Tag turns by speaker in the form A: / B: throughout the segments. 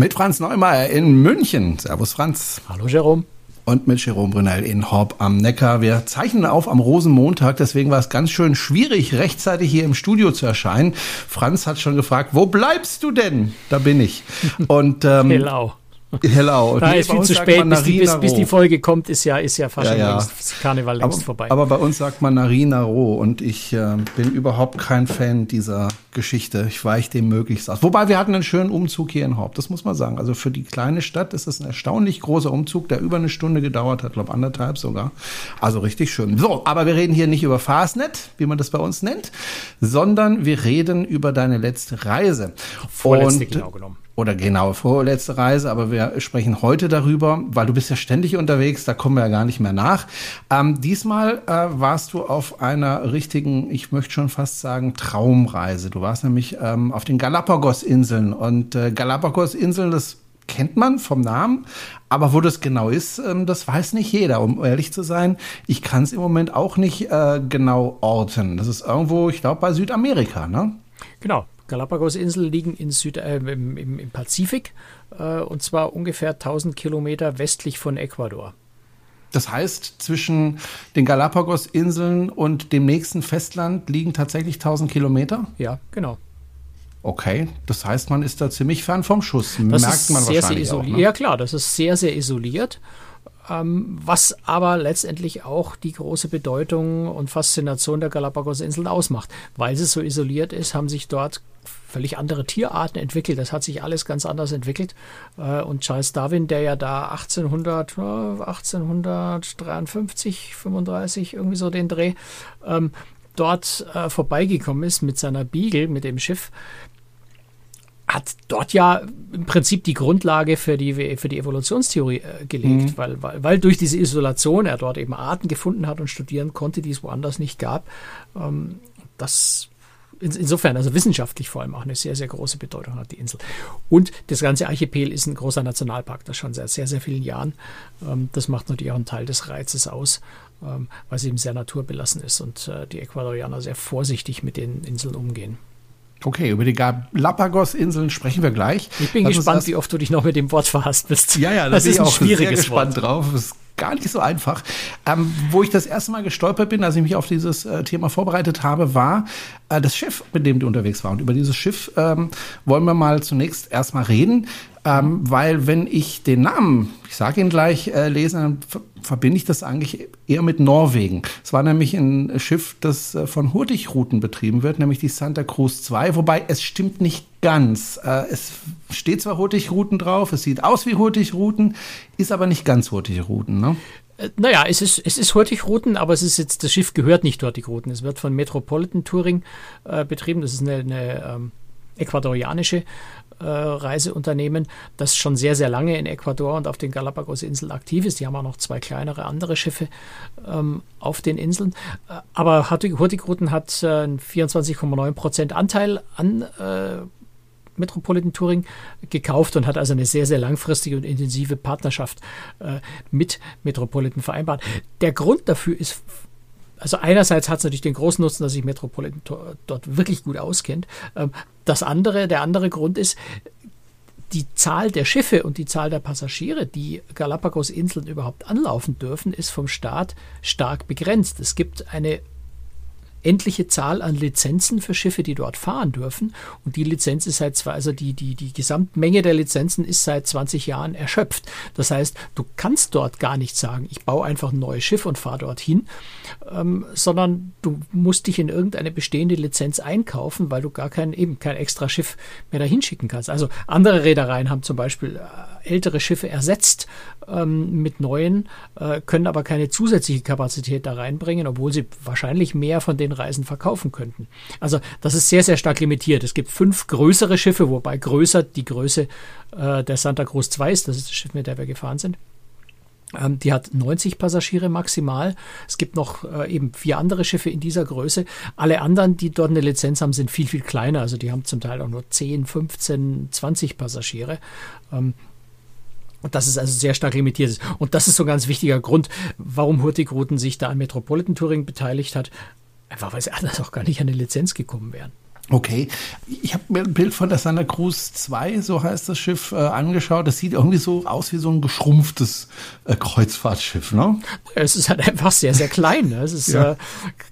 A: Mit Franz Neumeier in München. Servus, Franz.
B: Hallo, Jerome.
A: Und mit Jerome Brunel in Horb am Neckar. Wir zeichnen auf am Rosenmontag, deswegen war es ganz schön schwierig, rechtzeitig hier im Studio zu erscheinen. Franz hat schon gefragt, wo bleibst du denn? Da bin ich.
B: Und ähm, Hello.
A: Hello.
B: Da ist viel zu spät, bis die, bis, bis die, Folge kommt, ist ja, ist ja fast ja, ja. längst, Karneval längst
A: aber,
B: vorbei.
A: Aber bei uns sagt man Narina Roh und ich äh, bin überhaupt kein Fan dieser Geschichte. Ich weiche dem möglichst aus. Wobei wir hatten einen schönen Umzug hier in Haupt, das muss man sagen. Also für die kleine Stadt ist es ein erstaunlich großer Umzug, der über eine Stunde gedauert hat, glaube anderthalb sogar. Also richtig schön. So, aber wir reden hier nicht über Fastnet, wie man das bei uns nennt, sondern wir reden über deine letzte Reise.
B: Vorletzte und, genau genommen
A: oder genau vorletzte Reise, aber wir sprechen heute darüber, weil du bist ja ständig unterwegs, da kommen wir ja gar nicht mehr nach. Ähm, diesmal äh, warst du auf einer richtigen, ich möchte schon fast sagen, Traumreise. Du warst nämlich ähm, auf den Galapagos-Inseln und äh, Galapagos-Inseln, das kennt man vom Namen, aber wo das genau ist, ähm, das weiß nicht jeder. Um ehrlich zu sein, ich kann es im Moment auch nicht äh, genau orten. Das ist irgendwo, ich glaube, bei Südamerika, ne?
B: Genau, Galapagos-Inseln liegen in Süd, äh, im, im, im, Pazifik äh, und zwar ungefähr 1000 Kilometer westlich von Ecuador.
A: Das heißt, zwischen den Galapagos-Inseln und dem nächsten Festland liegen tatsächlich 1000 Kilometer?
B: Ja, genau.
A: Okay, das heißt, man ist da ziemlich fern vom Schuss.
B: Das Merkt man sehr, wahrscheinlich sehr. Auch, ne? Ja klar, das ist sehr, sehr isoliert. Ähm, was aber letztendlich auch die große Bedeutung und Faszination der Galapagos-Inseln ausmacht. Weil sie so isoliert ist, haben sich dort völlig andere Tierarten entwickelt. Das hat sich alles ganz anders entwickelt. Äh, und Charles Darwin, der ja da 1800, 1853, 35, irgendwie so den Dreh, ähm, dort äh, vorbeigekommen ist mit seiner Beagle, mit dem Schiff, hat dort ja im Prinzip die Grundlage für die, für die Evolutionstheorie äh, gelegt, mhm. weil, weil, weil durch diese Isolation er dort eben Arten gefunden hat und studieren konnte, die es woanders nicht gab. Ähm, das in, insofern, also wissenschaftlich vor allem auch eine sehr, sehr große Bedeutung hat die Insel. Und das ganze Archipel ist ein großer Nationalpark, das schon seit sehr, sehr vielen Jahren. Ähm, das macht natürlich auch einen Teil des Reizes aus, ähm, weil es eben sehr naturbelassen ist und äh, die Ecuadorianer sehr vorsichtig mit den Inseln umgehen.
A: Okay, über die Galapagos-Inseln sprechen wir gleich.
B: Ich bin Lass gespannt, wie oft du dich noch mit dem Wort verhasst bist.
A: Ja, ja, das, das ist ein auch schwieriges sehr gespannt Wort. drauf. Ist gar nicht so einfach. Ähm, wo ich das erste Mal gestolpert bin, als ich mich auf dieses äh, Thema vorbereitet habe, war äh, das Schiff, mit dem du unterwegs warst. Und über dieses Schiff ähm, wollen wir mal zunächst erstmal reden. Ähm, weil wenn ich den Namen, ich sage ihn gleich, äh, lese, dann verbinde ich das eigentlich eher mit Norwegen. Es war nämlich ein Schiff, das äh, von Hurtigruten betrieben wird, nämlich die Santa Cruz 2, wobei es stimmt nicht ganz. Äh, es steht zwar Hurtigruten drauf, es sieht aus wie Hurtigruten, ist aber nicht ganz Hurtigruten, ne?
B: Äh, naja, es ist, es ist Hurtigruten, aber es ist jetzt, das Schiff gehört nicht Hurtigruten. Es wird von Metropolitan Touring äh, betrieben. Das ist eine, eine ähm, ecuadorianische Reiseunternehmen, das schon sehr, sehr lange in Ecuador und auf den Galapagos-Inseln aktiv ist. Die haben auch noch zwei kleinere andere Schiffe ähm, auf den Inseln. Aber Hurtigruten hat äh, 24,9 Prozent Anteil an Metropolitan Touring gekauft und hat also eine sehr, sehr langfristige und intensive Partnerschaft äh, mit Metropolitan vereinbart. Der Grund dafür ist also einerseits hat es natürlich den großen Nutzen, dass sich Metropolitan dort wirklich gut auskennt. Ähm, das andere, der andere Grund ist, die Zahl der Schiffe und die Zahl der Passagiere, die Galapagos-Inseln überhaupt anlaufen dürfen, ist vom Staat stark begrenzt. Es gibt eine endliche Zahl an Lizenzen für Schiffe, die dort fahren dürfen. Und die Lizenz ist seit zwei, also die, die, die Gesamtmenge der Lizenzen ist seit 20 Jahren erschöpft. Das heißt, du kannst dort gar nicht sagen, ich baue einfach ein neues Schiff und fahre dorthin, ähm, sondern du musst dich in irgendeine bestehende Lizenz einkaufen, weil du gar kein, eben kein extra Schiff mehr dahin schicken kannst. Also andere Reedereien haben zum Beispiel äh, ältere Schiffe ersetzt ähm, mit neuen, äh, können aber keine zusätzliche Kapazität da reinbringen, obwohl sie wahrscheinlich mehr von den den Reisen verkaufen könnten. Also das ist sehr, sehr stark limitiert. Es gibt fünf größere Schiffe, wobei größer die Größe äh, der Santa Cruz 2 ist. Das ist das Schiff, mit dem wir gefahren sind. Ähm, die hat 90 Passagiere maximal. Es gibt noch äh, eben vier andere Schiffe in dieser Größe. Alle anderen, die dort eine Lizenz haben, sind viel, viel kleiner. Also die haben zum Teil auch nur 10, 15, 20 Passagiere. Ähm, und das ist also sehr stark limitiert. Und das ist so ein ganz wichtiger Grund, warum Hurtigruten sich da an Metropolitan Touring beteiligt hat. Einfach weil sie anders auch gar nicht an eine Lizenz gekommen wären.
A: Okay, ich habe mir ein Bild von der Santa Cruz 2, so heißt das Schiff, äh, angeschaut. Das sieht irgendwie so aus wie so ein geschrumpftes äh, Kreuzfahrtschiff, ne?
B: Es ist halt einfach sehr, sehr klein. Ne? Es ist ja. äh,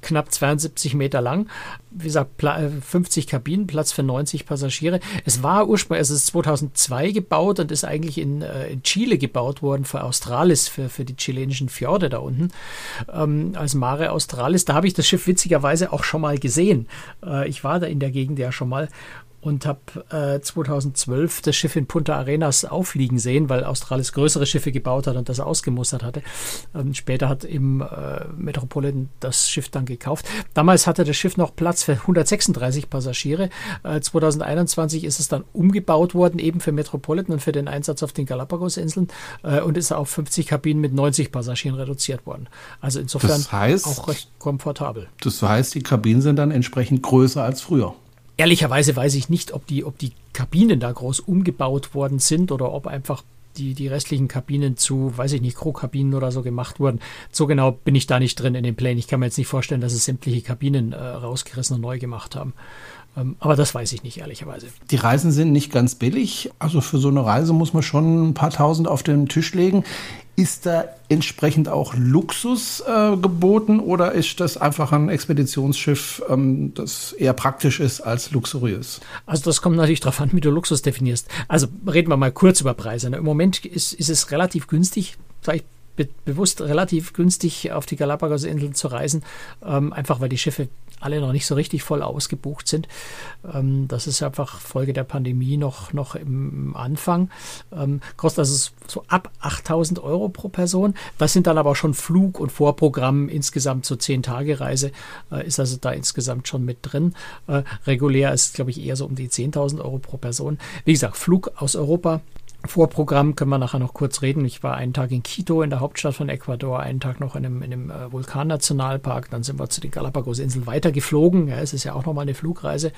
B: knapp 72 Meter lang. Wie gesagt, 50 äh, Kabinen, Platz für 90 Passagiere. Es war ursprünglich, es ist 2002 gebaut und ist eigentlich in, äh, in Chile gebaut worden für Australis, für, für die chilenischen Fjorde da unten, ähm, als Mare Australis. Da habe ich das Schiff witzigerweise auch schon mal gesehen. Äh, ich war da in der Gegend ja schon mal und habe äh, 2012 das Schiff in Punta Arenas aufliegen sehen, weil Australis größere Schiffe gebaut hat und das ausgemustert hatte. Ähm, später hat im äh, Metropolitan das Schiff dann gekauft. Damals hatte das Schiff noch Platz für 136 Passagiere. Äh, 2021 ist es dann umgebaut worden, eben für Metropolitan und für den Einsatz auf den Galapagos-Inseln äh, und ist auf 50 Kabinen mit 90 Passagieren reduziert worden. Also insofern
A: das heißt,
B: auch recht komfortabel.
A: Das heißt, die Kabinen sind dann entsprechend größer als früher.
B: Ehrlicherweise weiß ich nicht, ob die, ob die Kabinen da groß umgebaut worden sind oder ob einfach die, die restlichen Kabinen zu, weiß ich nicht, Crewkabinen oder so gemacht wurden. So genau bin ich da nicht drin in den Plänen. Ich kann mir jetzt nicht vorstellen, dass es sämtliche Kabinen äh, rausgerissen und neu gemacht haben. Ähm, aber das weiß ich nicht, ehrlicherweise.
A: Die Reisen sind nicht ganz billig. Also für so eine Reise muss man schon ein paar tausend auf den Tisch legen. Ist da entsprechend auch Luxus äh, geboten oder ist das einfach ein Expeditionsschiff, ähm, das eher praktisch ist als luxuriös?
B: Also das kommt natürlich darauf an, wie du Luxus definierst. Also reden wir mal kurz über Preise. Im Moment ist, ist es relativ günstig, vielleicht be bewusst relativ günstig auf die Galapagos-Inseln zu reisen, ähm, einfach weil die Schiffe alle noch nicht so richtig voll ausgebucht sind. Ähm, das ist einfach Folge der Pandemie noch, noch im Anfang. Ähm, kostet also so ab 8000 Euro pro Person. Das sind dann aber schon Flug- und Vorprogramm. Insgesamt so 10 Tage Reise äh, ist also da insgesamt schon mit drin. Äh, regulär ist, glaube ich, eher so um die 10.000 Euro pro Person. Wie gesagt, Flug aus Europa Vorprogramm können wir nachher noch kurz reden. Ich war einen Tag in Quito, in der Hauptstadt von Ecuador, einen Tag noch in einem, in einem äh, Vulkannationalpark. Dann sind wir zu den Galapagos-Inseln weitergeflogen. Ja, es ist ja auch nochmal eine Flugreise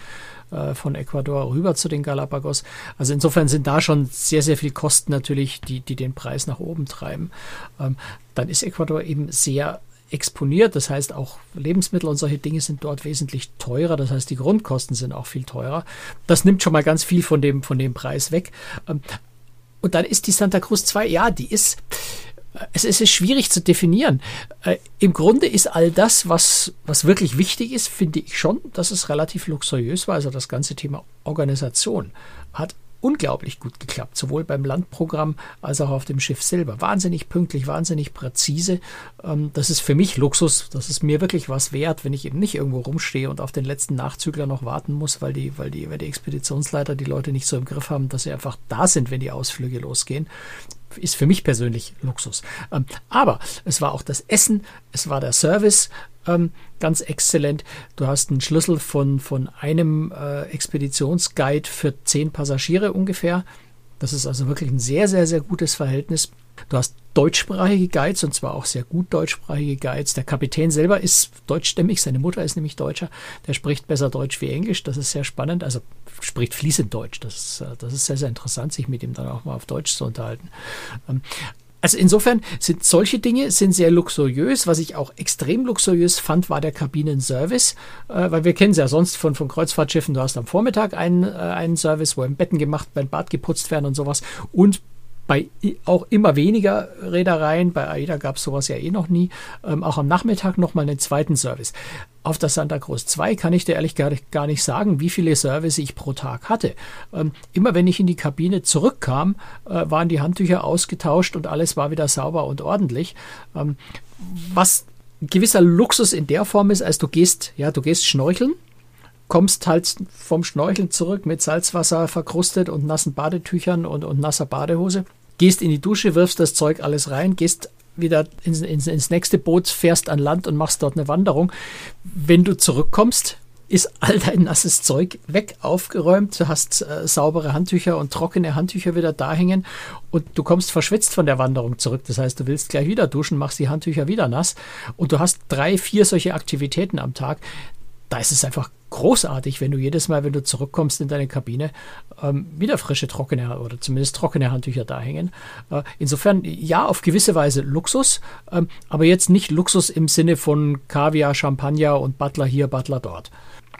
B: äh, von Ecuador rüber zu den Galapagos. Also insofern sind da schon sehr, sehr viel Kosten natürlich, die, die den Preis nach oben treiben. Ähm, dann ist Ecuador eben sehr exponiert. Das heißt, auch Lebensmittel und solche Dinge sind dort wesentlich teurer. Das heißt, die Grundkosten sind auch viel teurer. Das nimmt schon mal ganz viel von dem, von dem Preis weg. Und dann ist die Santa Cruz 2, ja, die ist, es ist schwierig zu definieren. Äh, Im Grunde ist all das, was, was wirklich wichtig ist, finde ich schon, dass es relativ luxuriös war. Also das ganze Thema Organisation hat unglaublich gut geklappt, sowohl beim Landprogramm als auch auf dem Schiff selber. Wahnsinnig pünktlich, wahnsinnig präzise. Ähm, das ist für mich Luxus. Das ist mir wirklich was wert, wenn ich eben nicht irgendwo rumstehe und auf den letzten Nachzügler noch warten muss, weil die, weil die, weil die Expeditionsleiter die Leute nicht so im Griff haben, dass sie einfach da sind, wenn die Ausflüge losgehen ist für mich persönlich Luxus. Ähm, aber es war auch das Essen, es war der Service, ähm, ganz exzellent. Du hast einen Schlüssel von, von einem äh, Expeditionsguide für zehn Passagiere ungefähr. Das ist also wirklich ein sehr, sehr, sehr gutes Verhältnis. Du hast deutschsprachige Guides und zwar auch sehr gut deutschsprachige Guides. Der Kapitän selber ist deutschstämmig, seine Mutter ist nämlich Deutscher. Der spricht besser Deutsch wie Englisch, das ist sehr spannend. Also spricht fließend Deutsch. Das ist, äh, das ist sehr, sehr interessant, sich mit ihm dann auch mal auf Deutsch zu unterhalten. Ähm, also insofern sind solche Dinge sind sehr luxuriös. Was ich auch extrem luxuriös fand, war der Kabinenservice, äh, weil wir kennen es ja sonst von, von Kreuzfahrtschiffen. Du hast am Vormittag einen, äh, einen Service, wo im Betten gemacht, beim Bad geputzt werden und sowas. Und bei auch immer weniger Reedereien, bei AIDA gab es sowas ja eh noch nie, ähm, auch am Nachmittag nochmal einen zweiten Service. Auf der Santa Cruz 2 kann ich dir ehrlich gar nicht, sagen, wie viele Service ich pro Tag hatte. Ähm, immer wenn ich in die Kabine zurückkam, äh, waren die Handtücher ausgetauscht und alles war wieder sauber und ordentlich. Ähm, was ein gewisser Luxus in der Form ist, als du gehst, ja, du gehst schnorcheln, kommst halt vom Schnorcheln zurück mit Salzwasser verkrustet und nassen Badetüchern und, und nasser Badehose gehst in die Dusche, wirfst das Zeug alles rein, gehst wieder ins, ins, ins nächste Boot, fährst an Land und machst dort eine Wanderung. Wenn du zurückkommst, ist all dein nasses Zeug weg, aufgeräumt. Du hast äh, saubere Handtücher und trockene Handtücher wieder da hängen und du kommst verschwitzt von der Wanderung zurück. Das heißt, du willst gleich wieder duschen, machst die Handtücher wieder nass und du hast drei, vier solche Aktivitäten am Tag. Da ist es einfach großartig, wenn du jedes Mal, wenn du zurückkommst in deine Kabine, ähm, wieder frische, trockene oder zumindest trockene Handtücher da hängen. Äh, insofern, ja, auf gewisse Weise Luxus, ähm, aber jetzt nicht Luxus im Sinne von Kaviar, Champagner und Butler hier, Butler dort.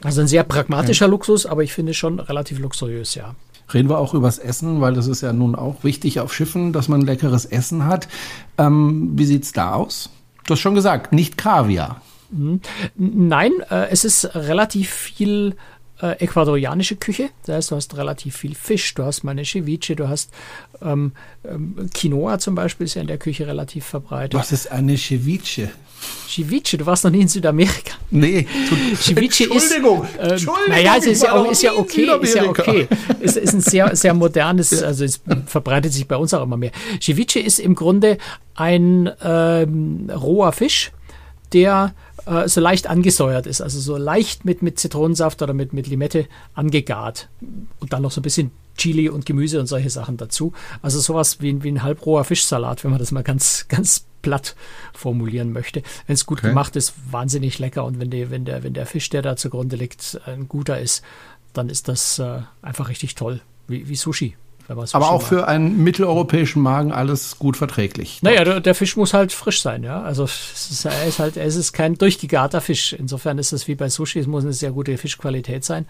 B: Also ein sehr pragmatischer ja. Luxus, aber ich finde schon relativ luxuriös, ja.
A: Reden wir auch übers Essen, weil das ist ja nun auch wichtig auf Schiffen, dass man leckeres Essen hat. Ähm, wie sieht's da aus? Du hast schon gesagt, nicht Kaviar.
B: Mhm. Nein, äh, es ist relativ viel äh, ecuadorianische Küche. Das heißt, du hast relativ viel Fisch, du hast meine Ceviche, du hast ähm, ähm, Quinoa zum Beispiel ist ja in der Küche relativ verbreitet.
A: Was ist eine Ceviche?
B: Ceviche, du warst noch nie in Südamerika.
A: Nee,
B: Ceviche Entschuldigung, ist, ähm, Entschuldigung, naja, es ist ja, auch, ist ja okay, ist ja okay. Es ist ein sehr, sehr modernes, also es verbreitet sich bei uns auch immer mehr. Ceviche ist im Grunde ein ähm, roher Fisch, der äh, so leicht angesäuert ist, also so leicht mit, mit Zitronensaft oder mit, mit Limette angegart. Und dann noch so ein bisschen Chili und Gemüse und solche Sachen dazu. Also sowas wie, wie ein halbroher Fischsalat, wenn man das mal ganz, ganz platt formulieren möchte. Wenn es gut okay. gemacht ist, wahnsinnig lecker. Und wenn, die, wenn, der, wenn der Fisch, der da zugrunde liegt, ein guter ist, dann ist das äh, einfach richtig toll. Wie, wie Sushi.
A: Aber auch für einen mitteleuropäischen Magen alles gut verträglich.
B: Naja, der, der, Fisch muss halt frisch sein, ja. Also es ist, er ist halt, es ist kein durchgegarter Fisch. Insofern ist es wie bei Sushi, es muss eine sehr gute Fischqualität sein.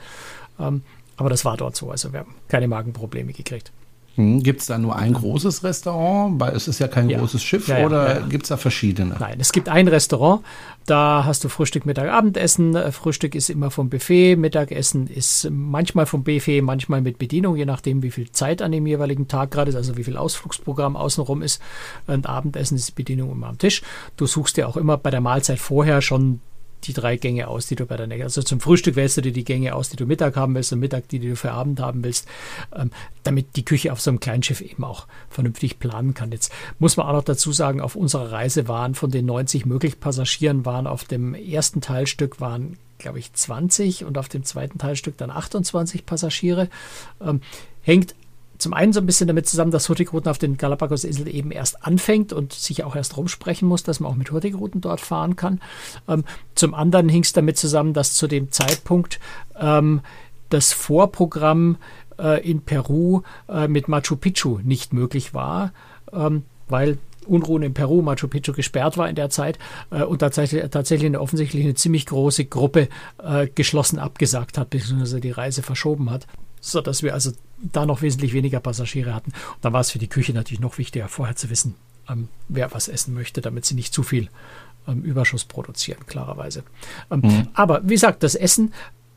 B: Ähm, aber das war dort so. Also wir haben keine Magenprobleme gekriegt.
A: Hm, gibt es da nur ein großes Restaurant? Weil es ist ja kein ja. großes Schiff ja, ja, oder gibt es da verschiedene?
B: Nein, es gibt ein Restaurant. Da hast du Frühstück, Mittag, Abendessen. Äh, Frühstück ist immer vom Buffet. Mittagessen ist manchmal vom Buffet, manchmal mit Bedienung, je nachdem, wie viel Zeit an dem jeweiligen Tag gerade ist, also wie viel Ausflugsprogramm außenrum ist. Und Abendessen ist Bedienung immer am Tisch. Du suchst dir auch immer bei der Mahlzeit vorher schon die drei Gänge aus, die du bei der nächsten, also zum Frühstück wählst du dir die Gänge aus, die du Mittag haben willst und Mittag die, die du für Abend haben willst, ähm, damit die Küche auf so einem kleinen Schiff eben auch vernünftig planen kann. Jetzt muss man auch noch dazu sagen, auf unserer Reise waren von den 90 möglichen Passagieren waren auf dem ersten Teilstück waren glaube ich 20 und auf dem zweiten Teilstück dann 28 Passagiere. Ähm, hängt zum einen so ein bisschen damit zusammen, dass Hurtigruten auf den Galapagos-Inseln eben erst anfängt und sich auch erst rumsprechen muss, dass man auch mit Hurtigruten dort fahren kann. Ähm, zum anderen hing es damit zusammen, dass zu dem Zeitpunkt ähm, das Vorprogramm äh, in Peru äh, mit Machu Picchu nicht möglich war, ähm, weil Unruhen in Peru, Machu Picchu gesperrt war in der Zeit äh, und tatsächlich, tatsächlich eine offensichtlich eine ziemlich große Gruppe äh, geschlossen abgesagt hat, beziehungsweise die Reise verschoben hat so dass wir also da noch wesentlich weniger Passagiere hatten. Und dann war es für die Küche natürlich noch wichtiger, vorher zu wissen, ähm, wer was essen möchte, damit sie nicht zu viel ähm, Überschuss produzieren, klarerweise. Ähm, mhm. Aber wie gesagt, das Essen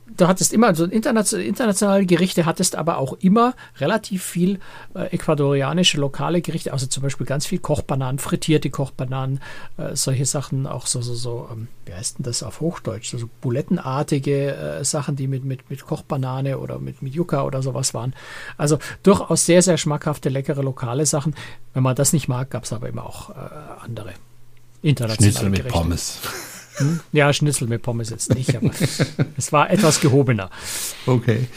B: du hattest immer so internationale Gerichte, hattest aber auch immer relativ viel äh, ecuadorianische lokale Gerichte, also zum Beispiel ganz viel Kochbananen, frittierte Kochbananen, äh, solche Sachen, auch so, so, so, ähm, wie heißt denn das auf Hochdeutsch, so, so bulettenartige äh, Sachen, die mit, mit, mit Kochbanane oder mit, mit Yucca oder sowas waren. Also durchaus sehr, sehr schmackhafte, leckere lokale Sachen. Wenn man das nicht mag, gab es aber immer auch äh, andere internationale
A: Schnitzel mit Gerichte. Pommes.
B: Hm? Ja, Schnitzel mit Pommes jetzt nicht, aber es war etwas gehobener.
A: Okay,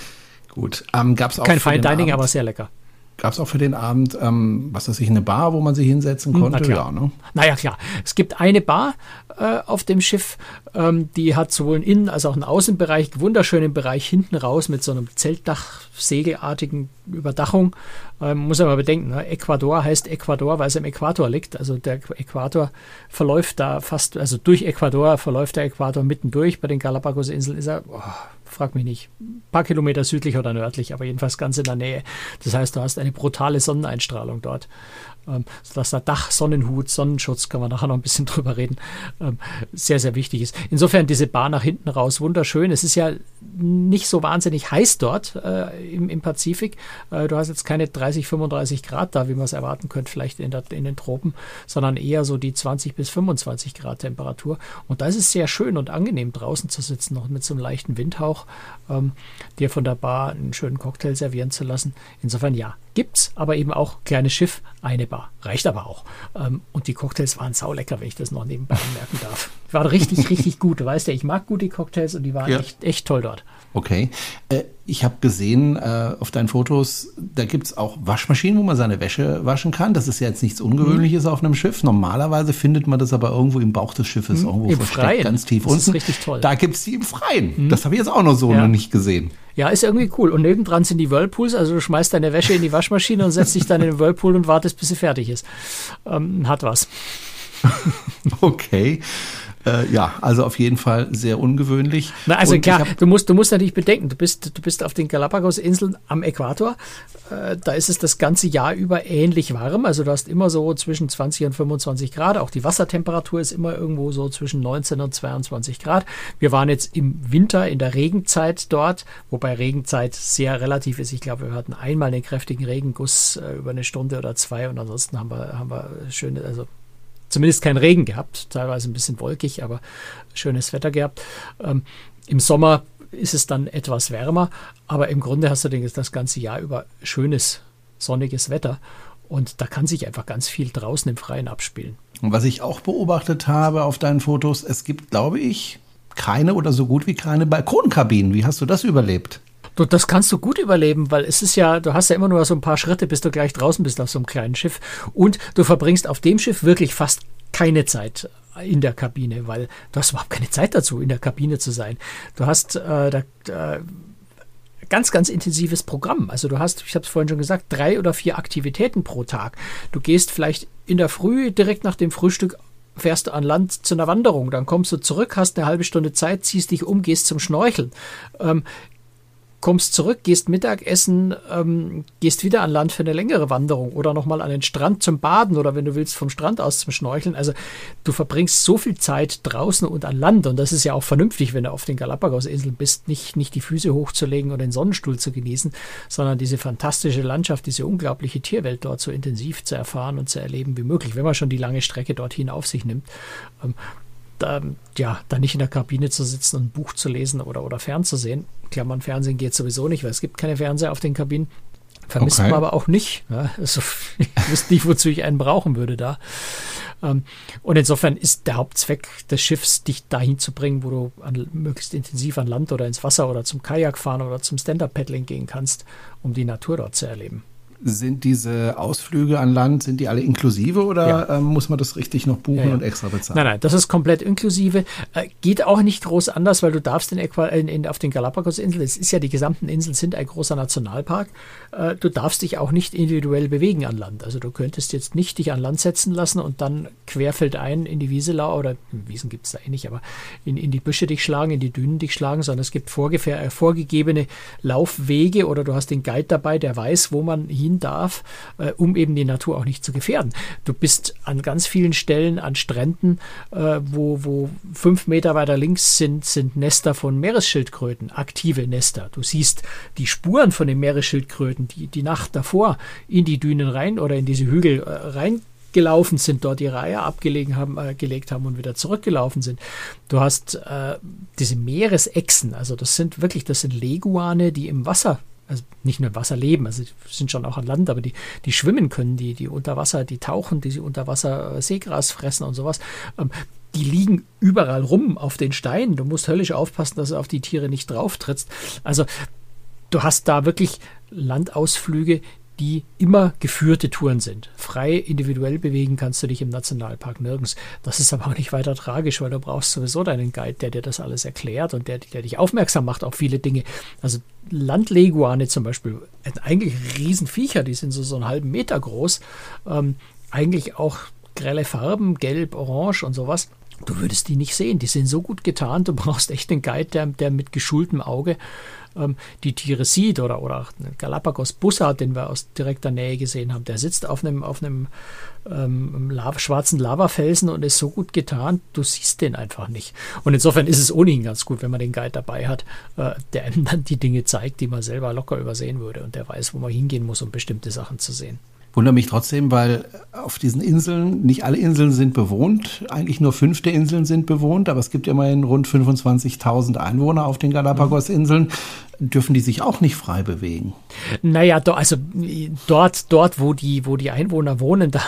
A: gut. Ähm, gab's auch
B: Kein Fine Dining, Abend, aber sehr lecker.
A: Gab es auch für den Abend, ähm, was weiß ich, eine Bar, wo man sich hinsetzen hm, konnte?
B: Na klar. Ja, ne? Naja, klar. Es gibt eine Bar äh, auf dem Schiff, ähm, die hat sowohl einen Innen- als auch einen Außenbereich, wunderschönen Bereich hinten raus mit so einem Zeltdach, segelartigen Überdachung. Ähm, muss mal bedenken, ne? Ecuador heißt Ecuador, weil es am Äquator liegt. Also der Äquator verläuft da fast, also durch Ecuador verläuft der Äquator mittendurch. Bei den Galapagos-Inseln ist er, oh, frag mich nicht, paar Kilometer südlich oder nördlich, aber jedenfalls ganz in der Nähe. Das heißt, du hast eine brutale Sonneneinstrahlung dort ähm, dass der Dach, Sonnenhut, Sonnenschutz, kann man nachher noch ein bisschen drüber reden, ähm, sehr, sehr wichtig ist. Insofern diese Bar nach hinten raus, wunderschön. Es ist ja nicht so wahnsinnig heiß dort äh, im, im Pazifik. Äh, du hast jetzt keine 30, 35 Grad da, wie man es erwarten könnte, vielleicht in, der, in den Tropen, sondern eher so die 20 bis 25 Grad Temperatur. Und da ist es sehr schön und angenehm draußen zu sitzen, noch mit so einem leichten Windhauch, ähm, dir von der Bar einen schönen Cocktail servieren zu lassen. Insofern ja, gibt's, aber eben auch kleines Schiff, eine Bar. Reicht aber auch. Ähm, und die Cocktails waren saulecker, wenn ich das noch nebenbei anmerken darf. Waren richtig, richtig gut. Du weißt ja, ich mag gute Cocktails und die waren ja. echt, echt toll dort.
A: Okay. Äh, ich habe gesehen äh, auf deinen Fotos, da gibt es auch Waschmaschinen, wo man seine Wäsche waschen kann. Das ist ja jetzt nichts Ungewöhnliches mhm. auf einem Schiff. Normalerweise findet man das aber irgendwo im Bauch des Schiffes, mhm. irgendwo
B: Im versteckt, Freien.
A: ganz tief
B: das
A: unten.
B: Das ist richtig toll.
A: Da gibt es die im Freien. Mhm. Das habe ich jetzt auch noch so ja. noch nicht gesehen.
B: Ja, ist irgendwie cool. Und nebendran sind die Whirlpools, also du schmeißt deine Wäsche in die Waschmaschine und setzt dich dann in den Whirlpool und wartest, bis sie fertig ist. Ähm, hat was.
A: okay. Äh, ja, also auf jeden Fall sehr ungewöhnlich.
B: Na, also Und klar, du musst, du musst natürlich bedenken, du bist, du bist auf den Galapagos-Inseln am Äquator. Äh, da ist es das ganze Jahr über ähnlich warm. Also du hast immer so zwischen 20 und 25 Grad. Auch die Wassertemperatur ist immer irgendwo so zwischen 19 und 22 Grad. Wir waren jetzt im Winter in der Regenzeit dort, wobei Regenzeit sehr relativ ist. Ich glaube, wir hatten einmal einen kräftigen Regenguss äh, über eine Stunde oder zwei und ansonsten haben wir, haben wir schöne, also zumindest kein Regen gehabt, teilweise ein bisschen wolkig, aber schönes Wetter gehabt. Ähm, Im Sommer ist es dann etwas wärmer, aber im Grunde hast du das ganze Jahr über schönes, sonniges Wetter und da kann sich einfach ganz viel draußen im Freien abspielen.
A: Und was ich auch beobachtet habe auf deinen Fotos, es gibt, glaube ich, keine oder so gut wie keine Balkonkabinen. Wie hast du das überlebt?
B: Du, das kannst du gut überleben, weil es ist ja, du hast ja immer nur so ein paar Schritte, bis du gleich draußen bist auf so einem kleinen Schiff. Und du verbringst auf dem Schiff wirklich fast keine Zeit in der Kabine, weil du hast überhaupt keine Zeit dazu, in der Kabine zu sein. Du hast äh, da, äh, ganz, ganz intensives Programm. Also du hast, ich habe es vorhin schon gesagt, drei oder vier Aktivitäten pro Tag. Du gehst vielleicht in der Früh direkt nach dem Frühstück fährst du an Land zu einer Wanderung, dann kommst du zurück, hast eine halbe Stunde Zeit, ziehst dich um, gehst zum Schnorcheln. Ähm, kommst zurück, gehst Mittagessen, ähm, gehst wieder an Land für eine längere Wanderung oder nochmal an den Strand zum Baden oder wenn du willst vom Strand aus zum Schnorcheln. Also du verbringst so viel Zeit draußen und an Land und das ist ja auch vernünftig, wenn du auf den Galapagos-Inseln bist, nicht, nicht die Füße hochzulegen und den Sonnenstuhl zu genießen, sondern diese fantastische Landschaft, diese unglaubliche Tierwelt dort so intensiv zu erfahren und zu erleben wie möglich, wenn man schon die lange Strecke dorthin auf sich nimmt. Ähm, da, ja, da nicht in der Kabine zu sitzen und ein Buch zu lesen oder, oder fernzusehen. Klammern, Fernsehen geht sowieso nicht, weil es gibt keine Fernseher auf den Kabinen. Vermisst okay. man aber auch nicht. Ja, also, ich wüsste nicht, wozu ich einen brauchen würde da. Ähm, und insofern ist der Hauptzweck des Schiffs, dich dahin zu bringen, wo du an, möglichst intensiv an Land oder ins Wasser oder zum Kajak fahren oder zum Stand-Up-Paddling gehen kannst, um die Natur dort zu erleben.
A: Sind diese Ausflüge an Land, sind die alle inklusive oder ja. ähm, muss man das richtig noch buchen ja, ja. und extra bezahlen?
B: Nein, nein, das ist komplett inklusive. Äh, geht auch nicht groß anders, weil du darfst in, in, in auf den Galapagos-Inseln, es ist ja die gesamten Inseln sind ein großer Nationalpark, äh, du darfst dich auch nicht individuell bewegen an Land. Also du könntest jetzt nicht dich an Land setzen lassen und dann querfeldein in die Wieselau oder Wiesen gibt es da eh nicht, aber in, in die Büsche dich schlagen, in die Dünen dich schlagen, sondern es gibt äh, vorgegebene Laufwege oder du hast den Guide dabei, der weiß, wo man hier hin darf, äh, um eben die Natur auch nicht zu gefährden. Du bist an ganz vielen Stellen an Stränden, äh, wo, wo fünf Meter weiter links sind, sind Nester von Meeresschildkröten, aktive Nester. Du siehst die Spuren von den Meeresschildkröten, die die Nacht davor in die Dünen rein oder in diese Hügel äh, rein gelaufen sind, dort ihre Eier abgelegen haben, äh, gelegt haben und wieder zurückgelaufen sind. Du hast äh, diese Meeresechsen, also das sind wirklich, das sind Leguane, die im Wasser also nicht nur im Wasser leben, also sind schon auch an Land, aber die, die schwimmen können, die, die unter Wasser, die tauchen, die sie unter Wasser äh, Seegras fressen und sowas. Ähm, die liegen überall rum auf den Steinen. Du musst höllisch aufpassen, dass du auf die Tiere nicht drauf trittst. Also du hast da wirklich Landausflüge, die immer geführte Touren sind. Frei individuell bewegen kannst du dich im Nationalpark nirgends. Das ist aber auch nicht weiter tragisch, weil du brauchst sowieso deinen Guide, der dir das alles erklärt und der, der dich aufmerksam macht auf viele Dinge. Also Landleguane zum Beispiel, eigentlich Riesenviecher, die sind so, so einen halben Meter groß, ähm, eigentlich auch grelle Farben, gelb, orange und sowas. Du würdest die nicht sehen. Die sind so gut getan. Du brauchst echt einen Guide, der, der mit geschultem Auge ähm, die Tiere sieht. Oder, oder Galapagos Bussard, den wir aus direkter Nähe gesehen haben. Der sitzt auf einem, auf einem ähm, Lava, schwarzen Lavafelsen und ist so gut getan, du siehst den einfach nicht. Und insofern ist es ohnehin ganz gut, wenn man den Guide dabei hat, äh, der einem dann die Dinge zeigt, die man selber locker übersehen würde. Und der weiß, wo man hingehen muss, um bestimmte Sachen zu sehen
A: wundere mich trotzdem, weil auf diesen Inseln, nicht alle Inseln sind bewohnt, eigentlich nur fünf der Inseln sind bewohnt, aber es gibt immerhin rund 25.000 Einwohner auf den Galapagos-Inseln dürfen die sich auch nicht frei bewegen.
B: Naja, do, also dort, dort, wo die, wo die Einwohner wohnen, da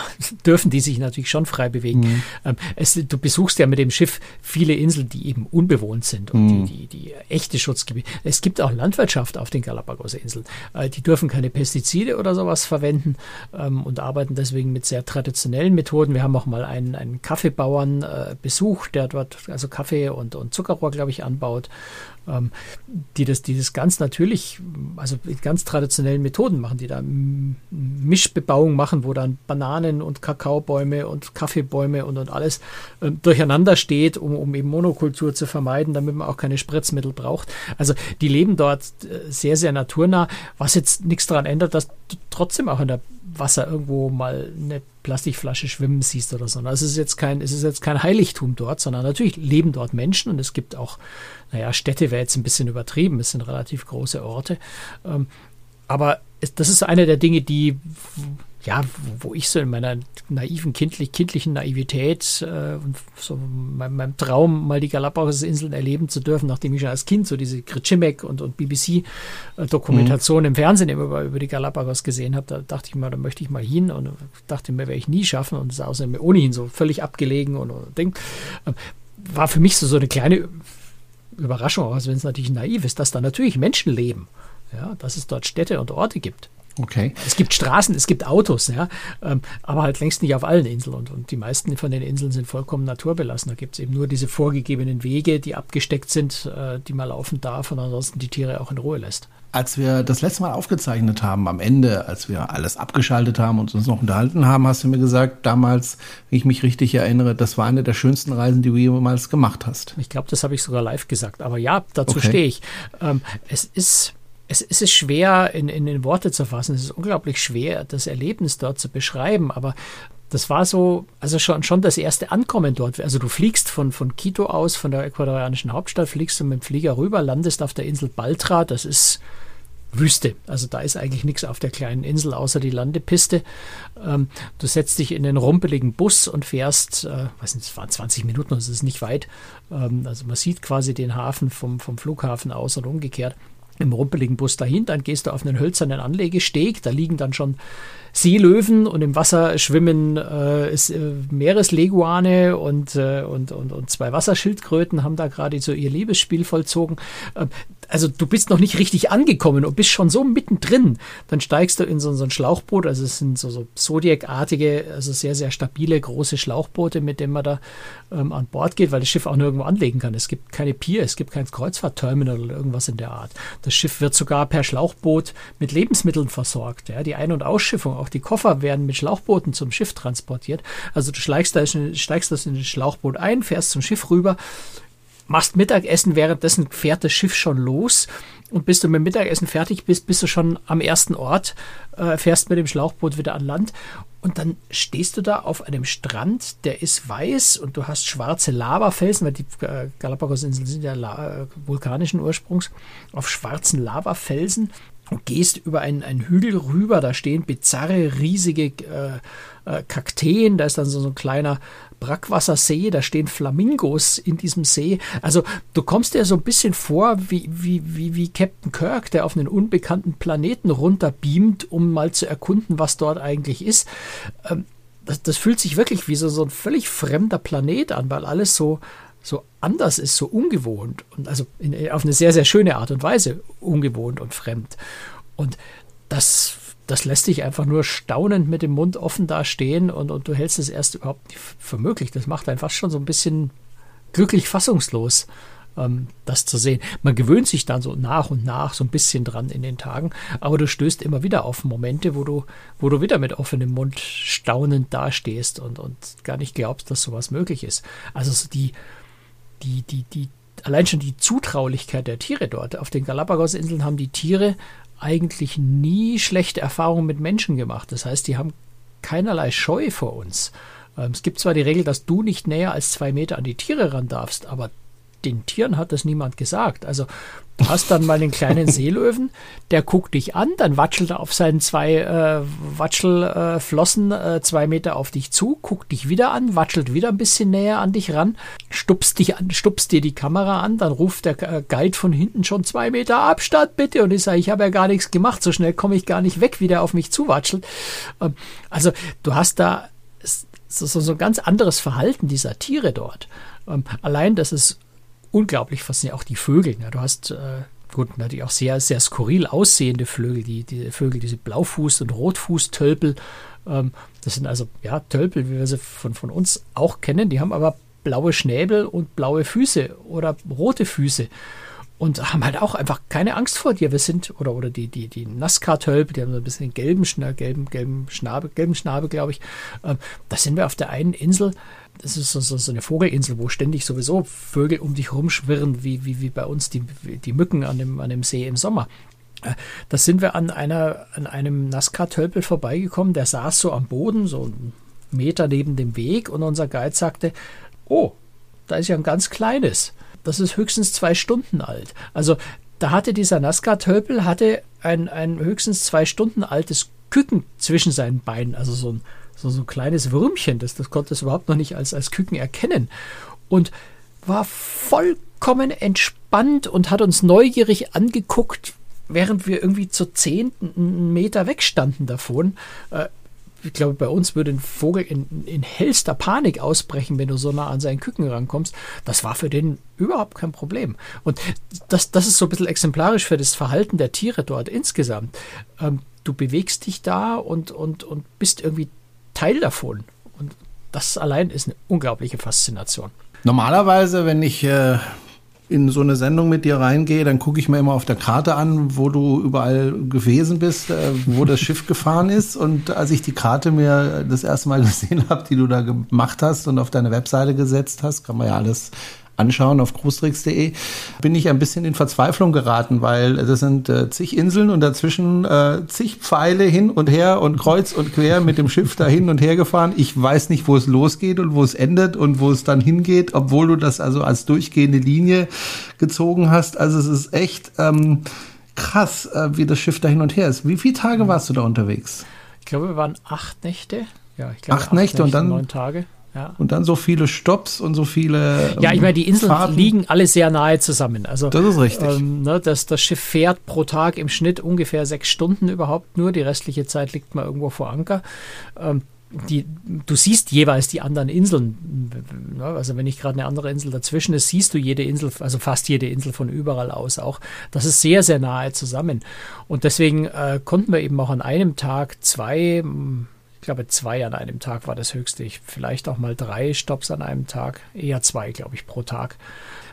B: dürfen die sich natürlich schon frei bewegen. Mhm. Ähm, es, du besuchst ja mit dem Schiff viele Inseln, die eben unbewohnt sind und mhm. die, die, die echte Schutzgebiete. Es gibt auch Landwirtschaft auf den Galapagos-Inseln. Äh, die dürfen keine Pestizide oder sowas verwenden ähm, und arbeiten deswegen mit sehr traditionellen Methoden. Wir haben auch mal einen, einen Kaffeebauern äh, besucht, der dort also Kaffee und, und Zuckerrohr, glaube ich, anbaut. Ähm, die, das, die das ganz natürlich, also mit ganz traditionellen Methoden machen, die da Mischbebauung machen, wo dann Bananen und Kakaobäume und Kaffeebäume und, und alles äh, durcheinander steht, um, um eben Monokultur zu vermeiden, damit man auch keine Spritzmittel braucht. Also die leben dort äh, sehr, sehr naturnah, was jetzt nichts daran ändert, dass trotzdem auch in der Wasser irgendwo mal eine Plastikflasche schwimmen siehst oder so. Also es ist jetzt kein, es ist jetzt kein Heiligtum dort, sondern natürlich leben dort Menschen und es gibt auch, naja, Städte wäre jetzt ein bisschen übertrieben, es sind relativ große Orte. Ähm, aber das ist eine der Dinge, die ja, wo ich so in meiner naiven, kindlich, kindlichen Naivität äh, und so meinem, meinem Traum, mal die Galapagos-Inseln erleben zu dürfen, nachdem ich schon als Kind so diese Kritschimek und, und BBC-Dokumentation mhm. im Fernsehen über, über die Galapagos gesehen habe, da dachte ich mal, da möchte ich mal hin und dachte mir, werde ich nie schaffen und es ist außerdem ohnehin so völlig abgelegen und, und Ding. Äh, war für mich so, so eine kleine Überraschung, also wenn es natürlich naiv ist, dass da natürlich Menschen leben, ja, dass es dort Städte und Orte gibt.
A: Okay.
B: Es gibt Straßen, es gibt Autos, ja, ähm, aber halt längst nicht auf allen Inseln. Und, und die meisten von den Inseln sind vollkommen naturbelassen. Da gibt es eben nur diese vorgegebenen Wege, die abgesteckt sind, äh, die man laufen darf und ansonsten die Tiere auch in Ruhe lässt.
A: Als wir das letzte Mal aufgezeichnet haben, am Ende, als wir alles abgeschaltet haben und uns noch unterhalten haben, hast du mir gesagt, damals, wenn ich mich richtig erinnere, das war eine der schönsten Reisen, die du jemals gemacht hast.
B: Ich glaube, das habe ich sogar live gesagt. Aber ja, dazu okay. stehe ich. Ähm, es ist es, es ist schwer in, in, in Worte zu fassen. Es ist unglaublich schwer, das Erlebnis dort zu beschreiben. Aber das war so, also schon, schon das erste Ankommen dort. Also du fliegst von, von Quito aus, von der ecuadorianischen Hauptstadt, fliegst du mit dem Flieger rüber, landest auf der Insel Baltra. Das ist Wüste. Also da ist eigentlich nichts auf der kleinen Insel außer die Landepiste. Ähm, du setzt dich in den rumpeligen Bus und fährst, äh, weiß nicht, es waren 20 Minuten, das ist nicht weit. Ähm, also man sieht quasi den Hafen vom, vom Flughafen aus und umgekehrt im rumpeligen Bus dahin, dann gehst du auf einen hölzernen Anlegesteg, da liegen dann schon Seelöwen und im Wasser schwimmen äh, ist, äh, Meeresleguane und, äh, und, und, und zwei Wasserschildkröten haben da gerade so ihr Liebesspiel vollzogen. Äh, also du bist noch nicht richtig angekommen und bist schon so mittendrin. Dann steigst du in so, so ein Schlauchboot, also es sind so, so Zodiac-artige, also sehr, sehr stabile, große Schlauchboote, mit denen man da ähm, an Bord geht, weil das Schiff auch nirgendwo anlegen kann. Es gibt keine Pier, es gibt kein Kreuzfahrtterminal oder irgendwas in der Art. Das Schiff wird sogar per Schlauchboot mit Lebensmitteln versorgt. Ja? Die Ein- und Ausschiffung, auch die Koffer werden mit Schlauchbooten zum Schiff transportiert. Also du steigst, da, steigst das in das Schlauchboot ein, fährst zum Schiff rüber, machst Mittagessen, währenddessen fährt das Schiff schon los. Und bis du mit Mittagessen fertig bist, bist du schon am ersten Ort, äh, fährst mit dem Schlauchboot wieder an Land. Und dann stehst du da auf einem Strand, der ist weiß und du hast schwarze Lavafelsen, weil die äh, Galapagos-Inseln sind ja äh, vulkanischen Ursprungs, auf schwarzen Lavafelsen und gehst über einen, einen Hügel rüber, da stehen bizarre, riesige äh, äh, Kakteen, da ist dann so, so ein kleiner Brackwassersee, da stehen Flamingos in diesem See. Also du kommst dir so ein bisschen vor wie, wie, wie, wie Captain Kirk, der auf einen unbekannten Planeten runterbeamt, um mal zu erkunden, was dort eigentlich ist. Ähm, das, das, fühlt sich wirklich wie so, so ein völlig fremder Planet an, weil alles so, so anders ist, so ungewohnt und also in, auf eine sehr, sehr schöne Art und Weise ungewohnt und fremd. Und das das lässt dich einfach nur staunend mit dem Mund offen da stehen und, und du hältst es erst überhaupt nicht für möglich. Das macht einen fast schon so ein bisschen glücklich fassungslos, ähm, das zu sehen. Man gewöhnt sich dann so nach und nach so ein bisschen dran in den Tagen, aber du stößt immer wieder auf Momente, wo du, wo du wieder mit offenem Mund staunend dastehst und, und gar nicht glaubst, dass sowas möglich ist. Also so die, die, die, die, allein schon die Zutraulichkeit der Tiere dort. Auf den Galapagos-Inseln haben die Tiere eigentlich nie schlechte Erfahrungen mit Menschen gemacht. Das heißt, die haben keinerlei Scheu vor uns. Ähm, es gibt zwar die Regel, dass du nicht näher als zwei Meter an die Tiere ran darfst, aber den Tieren hat das niemand gesagt. Also Du hast dann mal den kleinen Seelöwen, der guckt dich an, dann watschelt er auf seinen zwei äh, Watschelflossen äh, zwei Meter auf dich zu, guckt dich wieder an, watschelt wieder ein bisschen näher an dich ran, stupst dich an, stupst dir die Kamera an, dann ruft der äh, Guide von hinten schon zwei Meter Abstand bitte und ich sage, ich habe ja gar nichts gemacht, so schnell komme ich gar nicht weg, wie der auf mich zuwatschelt. Ähm, also du hast da so, so, so ein ganz anderes Verhalten dieser Tiere dort. Ähm, allein, dass es unglaublich faszinierend. Auch die Vögel. Ja, du hast äh, gut, natürlich auch sehr, sehr skurril aussehende Vögel, die, die Vögel, diese Blaufuß- und Rotfußtölpel. Ähm, das sind also ja Tölpel, wie wir sie von, von uns auch kennen. Die haben aber blaue Schnäbel und blaue Füße oder rote Füße. und haben halt auch einfach keine Angst vor dir. Wir sind, oder, oder die, die, die NASCAR-Tölpel, die haben so ein bisschen gelben, gelben, gelben Schnabel, gelben Schnabel, glaube ich. Ähm, da sind wir auf der einen Insel, das ist so, so, so, eine Vogelinsel, wo ständig sowieso Vögel um dich rumschwirren, wie, wie, wie bei uns die, die Mücken an dem, an dem See im Sommer. Äh, da sind wir an, einer, an einem NASCAR-Tölpel vorbeigekommen, der saß so am Boden, so einen Meter neben dem Weg und unser Guide sagte, oh, da ist ja ein ganz kleines das ist höchstens zwei Stunden alt. Also da hatte dieser Nazca-Tölpel hatte ein, ein höchstens zwei Stunden altes Küken zwischen seinen Beinen, also so ein, so, so ein kleines Würmchen, das, das konnte es überhaupt noch nicht als, als Küken erkennen. Und war vollkommen entspannt und hat uns neugierig angeguckt, während wir irgendwie zu zehnten Meter wegstanden davon. Äh, ich glaube, bei uns würde ein Vogel in, in hellster Panik ausbrechen, wenn du so nah an seinen Küken rankommst. Das war für den überhaupt kein Problem. Und das, das ist so ein bisschen exemplarisch für das Verhalten der Tiere dort insgesamt. Ähm, du bewegst dich da und, und, und bist irgendwie Teil davon. Und das allein ist eine unglaubliche Faszination.
A: Normalerweise, wenn ich äh, in so eine Sendung mit dir reingehe, dann gucke ich mir immer auf der Karte an, wo du überall gewesen bist, äh, wo das Schiff gefahren ist. Und als ich die Karte mir das erste Mal gesehen habe, die du da gemacht hast und auf deine Webseite gesetzt hast, kann man ja alles anschauen auf großtricks.de, bin ich ein bisschen in Verzweiflung geraten, weil das sind äh, zig Inseln und dazwischen äh, zig Pfeile hin und her und kreuz und quer mit dem Schiff da hin und her gefahren. Ich weiß nicht, wo es losgeht und wo es endet und wo es dann hingeht, obwohl du das also als durchgehende Linie gezogen hast. Also es ist echt ähm, krass, äh, wie das Schiff da hin und her ist. Wie viele Tage warst du da unterwegs?
B: Ich glaube, wir waren acht Nächte.
A: Ja, ich glaube, acht, acht Nächte, Nächte und dann
B: neun Tage. Ja.
A: Und dann so viele Stops und so viele.
B: Ja, ich meine, die Inseln Fahrten. liegen alle sehr nahe zusammen. Also,
A: das ist richtig.
B: Ähm, ne, das, das Schiff fährt pro Tag im Schnitt ungefähr sechs Stunden überhaupt nur. Die restliche Zeit liegt man irgendwo vor Anker. Ähm, die, du siehst jeweils die anderen Inseln. Ne, also wenn nicht gerade eine andere Insel dazwischen ist, siehst du jede Insel, also fast jede Insel von überall aus auch. Das ist sehr, sehr nahe zusammen. Und deswegen äh, konnten wir eben auch an einem Tag zwei glaube, zwei an einem Tag war das höchste. Ich vielleicht auch mal drei Stops an einem Tag, eher zwei, glaube ich, pro Tag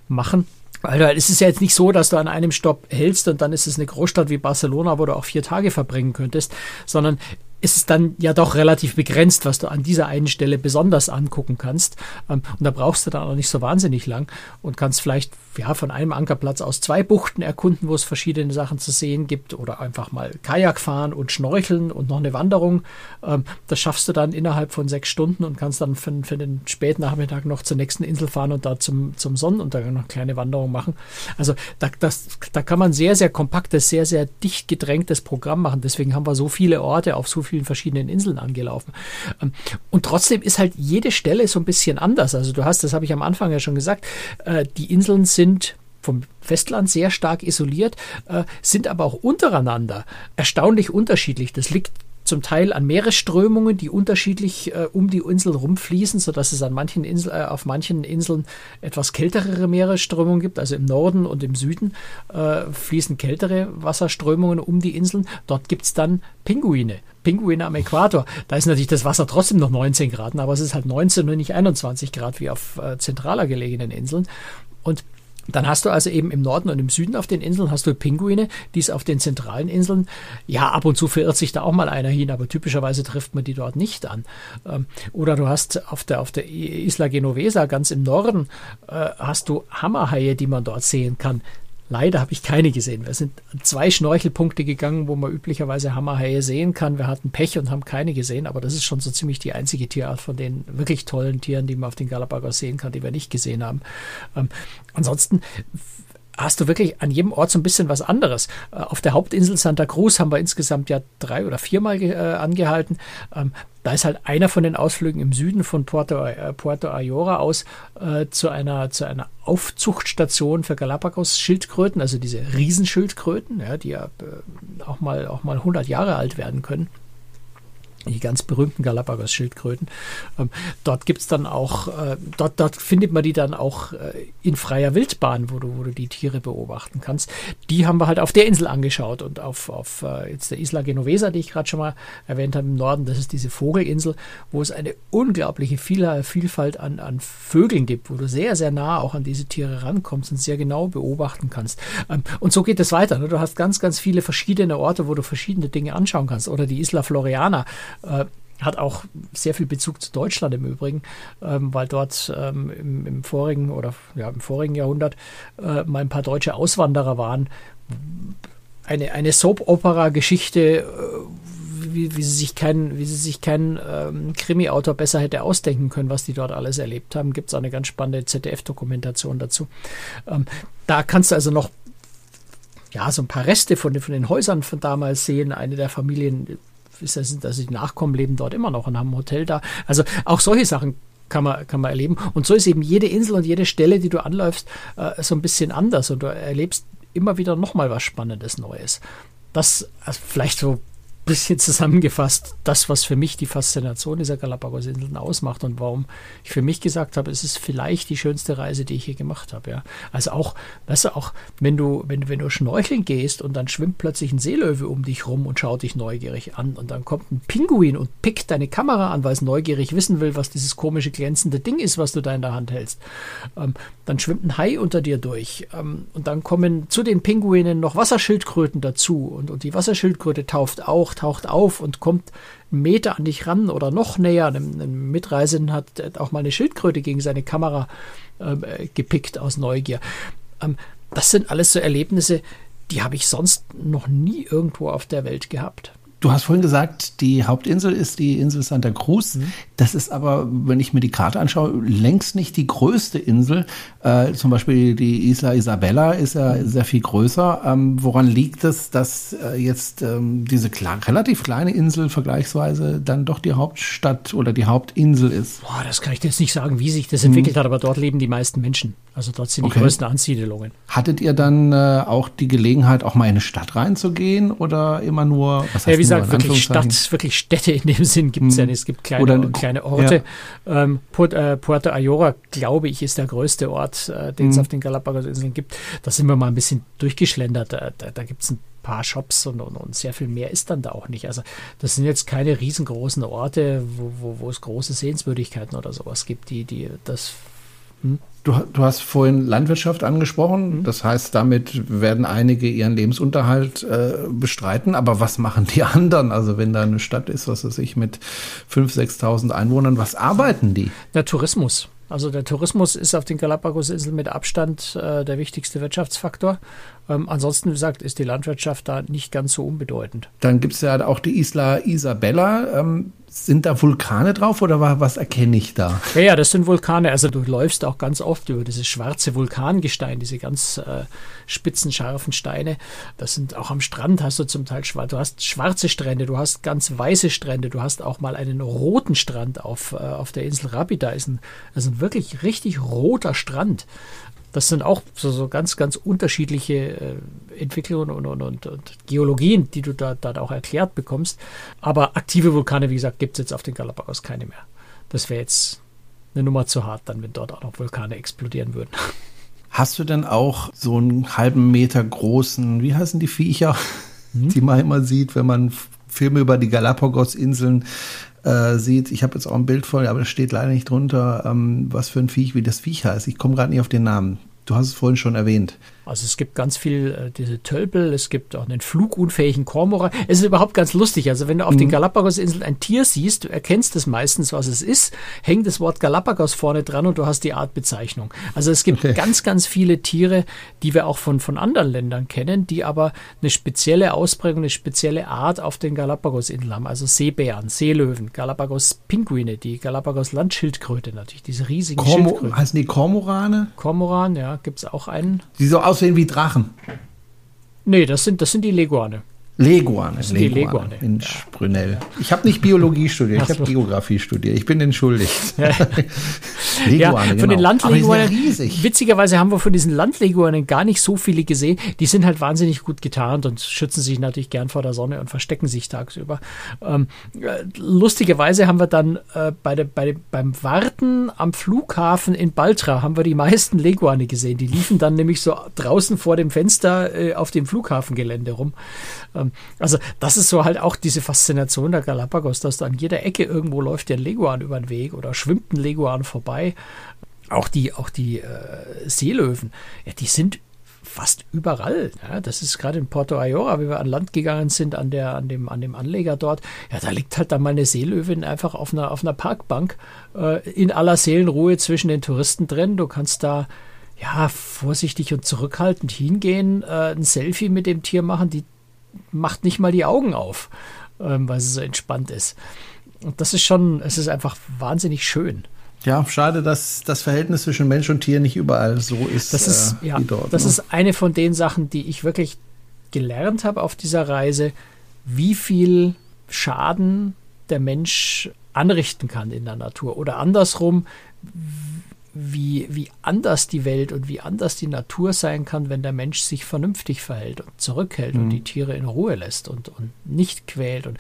B: machen. Also es ist ja jetzt nicht so, dass du an einem Stopp hältst und dann ist es eine Großstadt wie Barcelona, wo du auch vier Tage verbringen könntest, sondern ist es dann ja doch relativ begrenzt, was du an dieser einen Stelle besonders angucken kannst. Ähm, und da brauchst du dann auch nicht so wahnsinnig lang und kannst vielleicht ja, von einem Ankerplatz aus zwei Buchten erkunden, wo es verschiedene Sachen zu sehen gibt oder einfach mal Kajak fahren und schnorcheln und noch eine Wanderung. Ähm, das schaffst du dann innerhalb von sechs Stunden und kannst dann für, für den Spätnachmittag noch zur nächsten Insel fahren und da zum, zum Sonnenuntergang noch eine kleine Wanderung machen. Also da, das, da kann man sehr, sehr kompaktes, sehr, sehr dicht gedrängtes Programm machen. Deswegen haben wir so viele Orte auf so vielen verschiedenen Inseln angelaufen. Ähm, und trotzdem ist halt jede Stelle so ein bisschen anders. Also du hast, das habe ich am Anfang ja schon gesagt, äh, die Inseln sind vom Festland sehr stark isoliert, äh, sind aber auch untereinander erstaunlich unterschiedlich. Das liegt zum Teil an Meeresströmungen, die unterschiedlich äh, um die Insel rumfließen, sodass es an manchen Insel, äh, auf manchen Inseln etwas kältere Meeresströmungen gibt. Also im Norden und im Süden äh, fließen kältere Wasserströmungen um die Inseln. Dort gibt es dann Pinguine. Pinguine am Äquator. Da ist natürlich das Wasser trotzdem noch 19 Grad, aber es ist halt 19 und nicht 21 Grad wie auf äh, zentraler gelegenen Inseln. Und dann hast du also eben im Norden und im Süden auf den Inseln hast du Pinguine, die es auf den zentralen Inseln, ja, ab und zu verirrt sich da auch mal einer hin, aber typischerweise trifft man die dort nicht an. Ähm, oder du hast auf der, auf der Isla Genovesa ganz im Norden, äh, hast du Hammerhaie, die man dort sehen kann. Leider habe ich keine gesehen. Wir sind zwei Schnorchelpunkte gegangen, wo man üblicherweise Hammerhaie sehen kann. Wir hatten Pech und haben keine gesehen, aber das ist schon so ziemlich die einzige Tierart von den wirklich tollen Tieren, die man auf den Galapagos sehen kann, die wir nicht gesehen haben. Ähm, ansonsten hast du wirklich an jedem Ort so ein bisschen was anderes. Äh, auf der Hauptinsel Santa Cruz haben wir insgesamt ja drei oder viermal äh, angehalten. Ähm, da ist halt einer von den Ausflügen im Süden von Puerto, äh, Puerto Ayora aus äh, zu, einer, zu einer Aufzuchtstation für Galapagos-Schildkröten, also diese Riesenschildkröten, ja, die ja äh, auch, mal, auch mal 100 Jahre alt werden können. Die ganz berühmten Galapagos-Schildkröten. Ähm, dort gibt es dann auch, äh, dort, dort findet man die dann auch äh, in freier Wildbahn, wo du, wo du die Tiere beobachten kannst. Die haben wir halt auf der Insel angeschaut und auf, auf äh, jetzt der Isla Genovesa, die ich gerade schon mal erwähnt habe im Norden, das ist diese Vogelinsel, wo es eine unglaubliche Viel Vielfalt an, an Vögeln gibt, wo du sehr, sehr nah auch an diese Tiere rankommst und sehr genau beobachten kannst. Ähm, und so geht es weiter. Ne? Du hast ganz, ganz viele verschiedene Orte, wo du verschiedene Dinge anschauen kannst. Oder die Isla Floriana, äh, hat auch sehr viel Bezug zu Deutschland im Übrigen, ähm, weil dort ähm, im, im, vorigen oder ja, im vorigen Jahrhundert äh, mal ein paar deutsche Auswanderer waren. Eine, eine Soap-Opera-Geschichte, äh, wie, wie, sie sich kein, wie sie sich kein ähm, Krimi-Autor besser hätte ausdenken können, was die dort alles erlebt haben. Gibt es eine ganz spannende ZDF-Dokumentation dazu. Ähm, da kannst du also noch ja, so ein paar Reste von, von den Häusern von damals sehen. Eine der Familien ist das, dass die Nachkommen leben dort immer noch und haben ein Hotel da. Also auch solche Sachen kann man, kann man erleben. Und so ist eben jede Insel und jede Stelle, die du anläufst, äh, so ein bisschen anders und du erlebst immer wieder nochmal was Spannendes Neues. Das also vielleicht so bisschen zusammengefasst, das, was für mich die Faszination dieser Galapagos-Inseln ausmacht und warum ich für mich gesagt habe, es ist vielleicht die schönste Reise, die ich hier gemacht habe. Ja. Also auch, weißt du, auch wenn du, wenn, wenn du schnorcheln gehst und dann schwimmt plötzlich ein Seelöwe um dich rum und schaut dich neugierig an und dann kommt ein Pinguin und pickt deine Kamera an, weil es neugierig wissen will, was dieses komische glänzende Ding ist, was du da in der Hand hältst. Ähm, dann schwimmt ein Hai unter dir durch ähm, und dann kommen zu den Pinguinen noch Wasserschildkröten dazu und, und die Wasserschildkröte tauft auch taucht auf und kommt einen Meter an dich ran oder noch näher. Ein, ein Mitreisenden hat auch mal eine Schildkröte gegen seine Kamera ähm, äh, gepickt aus Neugier. Ähm, das sind alles so Erlebnisse, die habe ich sonst noch nie irgendwo auf der Welt gehabt.
A: Du hast vorhin gesagt, die Hauptinsel ist die Insel Santa Cruz. Mhm. Das ist aber, wenn ich mir die Karte anschaue, längst nicht die größte Insel. Äh, zum Beispiel die Isla Isabella ist ja sehr viel größer. Ähm, woran liegt es, dass äh, jetzt ähm, diese klar, relativ kleine Insel vergleichsweise dann doch die Hauptstadt oder die Hauptinsel ist?
B: Boah, das kann ich jetzt nicht sagen, wie sich das entwickelt mhm. hat, aber dort leben die meisten Menschen. Also dort sind die okay. größten Ansiedelungen.
A: Hattet ihr dann äh, auch die Gelegenheit, auch mal in eine Stadt reinzugehen oder immer nur,
B: was heißt Ja, wie gesagt, wirklich Stadt, wirklich Städte in dem Sinn gibt es hm. ja nicht. Es gibt kleine, oder, kleine Orte. Ja. Ähm, Puerto, äh, Puerto Ayora, glaube ich, ist der größte Ort, äh, den es hm. auf den Galapagos-Inseln gibt. Da sind wir mal ein bisschen durchgeschlendert. Da, da, da gibt es ein paar Shops und, und, und, sehr viel mehr ist dann da auch nicht. Also das sind jetzt keine riesengroßen Orte, wo, wo, wo es große Sehenswürdigkeiten oder sowas gibt, die, die das
A: hm? Du, du, hast vorhin Landwirtschaft angesprochen. Mhm. Das heißt, damit werden einige ihren Lebensunterhalt äh, bestreiten. Aber was machen die anderen? Also wenn da eine Stadt ist, was weiß ich, mit 5.000, 6.000 Einwohnern, was arbeiten die?
B: Der Tourismus. Also der Tourismus ist auf den Galapagos-Inseln mit Abstand äh, der wichtigste Wirtschaftsfaktor. Ähm, ansonsten, wie gesagt, ist die Landwirtschaft da nicht ganz so unbedeutend.
A: Dann gibt es ja auch die Isla Isabella. Ähm, sind da Vulkane drauf oder was erkenne ich da?
B: Ja, ja, das sind Vulkane. Also du läufst auch ganz oft über dieses schwarze Vulkangestein, diese ganz äh, spitzen, scharfen Steine. Das sind auch am Strand hast du zum Teil schwarz. Du hast schwarze Strände, du hast ganz weiße Strände, du hast auch mal einen roten Strand auf, äh, auf der Insel Rabi. Da ist ein, das ist ein wirklich richtig roter Strand. Das sind auch so, so ganz, ganz unterschiedliche äh, Entwicklungen und, und, und, und, Geologien, die du da, da auch erklärt bekommst. Aber aktive Vulkane, wie gesagt, gibt es jetzt auf den Galapagos keine mehr. Das wäre jetzt eine Nummer zu hart, dann, wenn dort auch noch Vulkane explodieren würden.
A: Hast du denn auch so einen halben Meter großen, wie heißen die Viecher, hm? die man immer sieht, wenn man Filme über die Galapagos-Inseln äh, sieht, ich habe jetzt auch ein Bild voll, aber es steht leider nicht drunter, ähm, was für ein Viech, wie das Viech heißt. Ich komme gerade nicht auf den Namen. Du hast es vorhin schon erwähnt.
B: Also es gibt ganz viel äh, diese Tölpel, es gibt auch einen flugunfähigen Kormoran. Es ist überhaupt ganz lustig. Also wenn du auf mhm. den Galapagos-Inseln ein Tier siehst, du erkennst es meistens, was es ist, hängt das Wort Galapagos vorne dran und du hast die Artbezeichnung. Also es gibt okay. ganz, ganz viele Tiere, die wir auch von, von anderen Ländern kennen, die aber eine spezielle Ausprägung, eine spezielle Art auf den Galapagos-Inseln haben. Also Seebären, Seelöwen, Galapagos-Pinguine, die Galapagos-Landschildkröte natürlich, diese riesigen
A: Kormo Schildkröten. Heißen die Kormorane?
B: Kormoran, ja, gibt es auch einen.
A: Die so aussehen wie Drachen.
B: Nee, das sind, das sind die Leguane.
A: Leguane,
B: Leguane, die Leguane.
A: in Sprünell. Ich habe nicht Biologie studiert, ich habe Geografie studiert. Ich bin entschuldigt.
B: Leguane, ja, von genau. den Landleguanen. Witzigerweise haben wir von diesen Landleguanen gar nicht so viele gesehen. Die sind halt wahnsinnig gut getarnt und schützen sich natürlich gern vor der Sonne und verstecken sich tagsüber. Ähm, äh, lustigerweise haben wir dann äh, bei der, bei, beim Warten am Flughafen in Baltra haben wir die meisten Leguane gesehen. Die liefen dann nämlich so draußen vor dem Fenster äh, auf dem Flughafengelände rum. Ähm, also das ist so halt auch diese Faszination der Galapagos, dass da an jeder Ecke irgendwo läuft der Leguan über den Weg oder schwimmt ein Leguan vorbei. Auch die, auch die äh, Seelöwen, ja, die sind fast überall. Ja, das ist gerade in Porto Ayora, wie wir an Land gegangen sind, an, der, an, dem, an dem Anleger dort. Ja, da liegt halt dann mal eine Seelöwin einfach auf einer, auf einer Parkbank äh, in aller Seelenruhe zwischen den Touristen drin. Du kannst da ja vorsichtig und zurückhaltend hingehen, äh, ein Selfie mit dem Tier machen. Die macht nicht mal die Augen auf, ähm, weil sie so entspannt ist. Und das ist schon, es ist einfach wahnsinnig schön.
A: Ja, schade, dass das Verhältnis zwischen Mensch und Tier nicht überall so ist.
B: Das ist, äh, ja, dort, das ne? ist eine von den Sachen, die ich wirklich gelernt habe auf dieser Reise, wie viel Schaden der Mensch anrichten kann in der Natur. Oder andersrum, wie, wie anders die Welt und wie anders die Natur sein kann, wenn der Mensch sich vernünftig verhält und zurückhält mhm. und die Tiere in Ruhe lässt und, und nicht quält. Und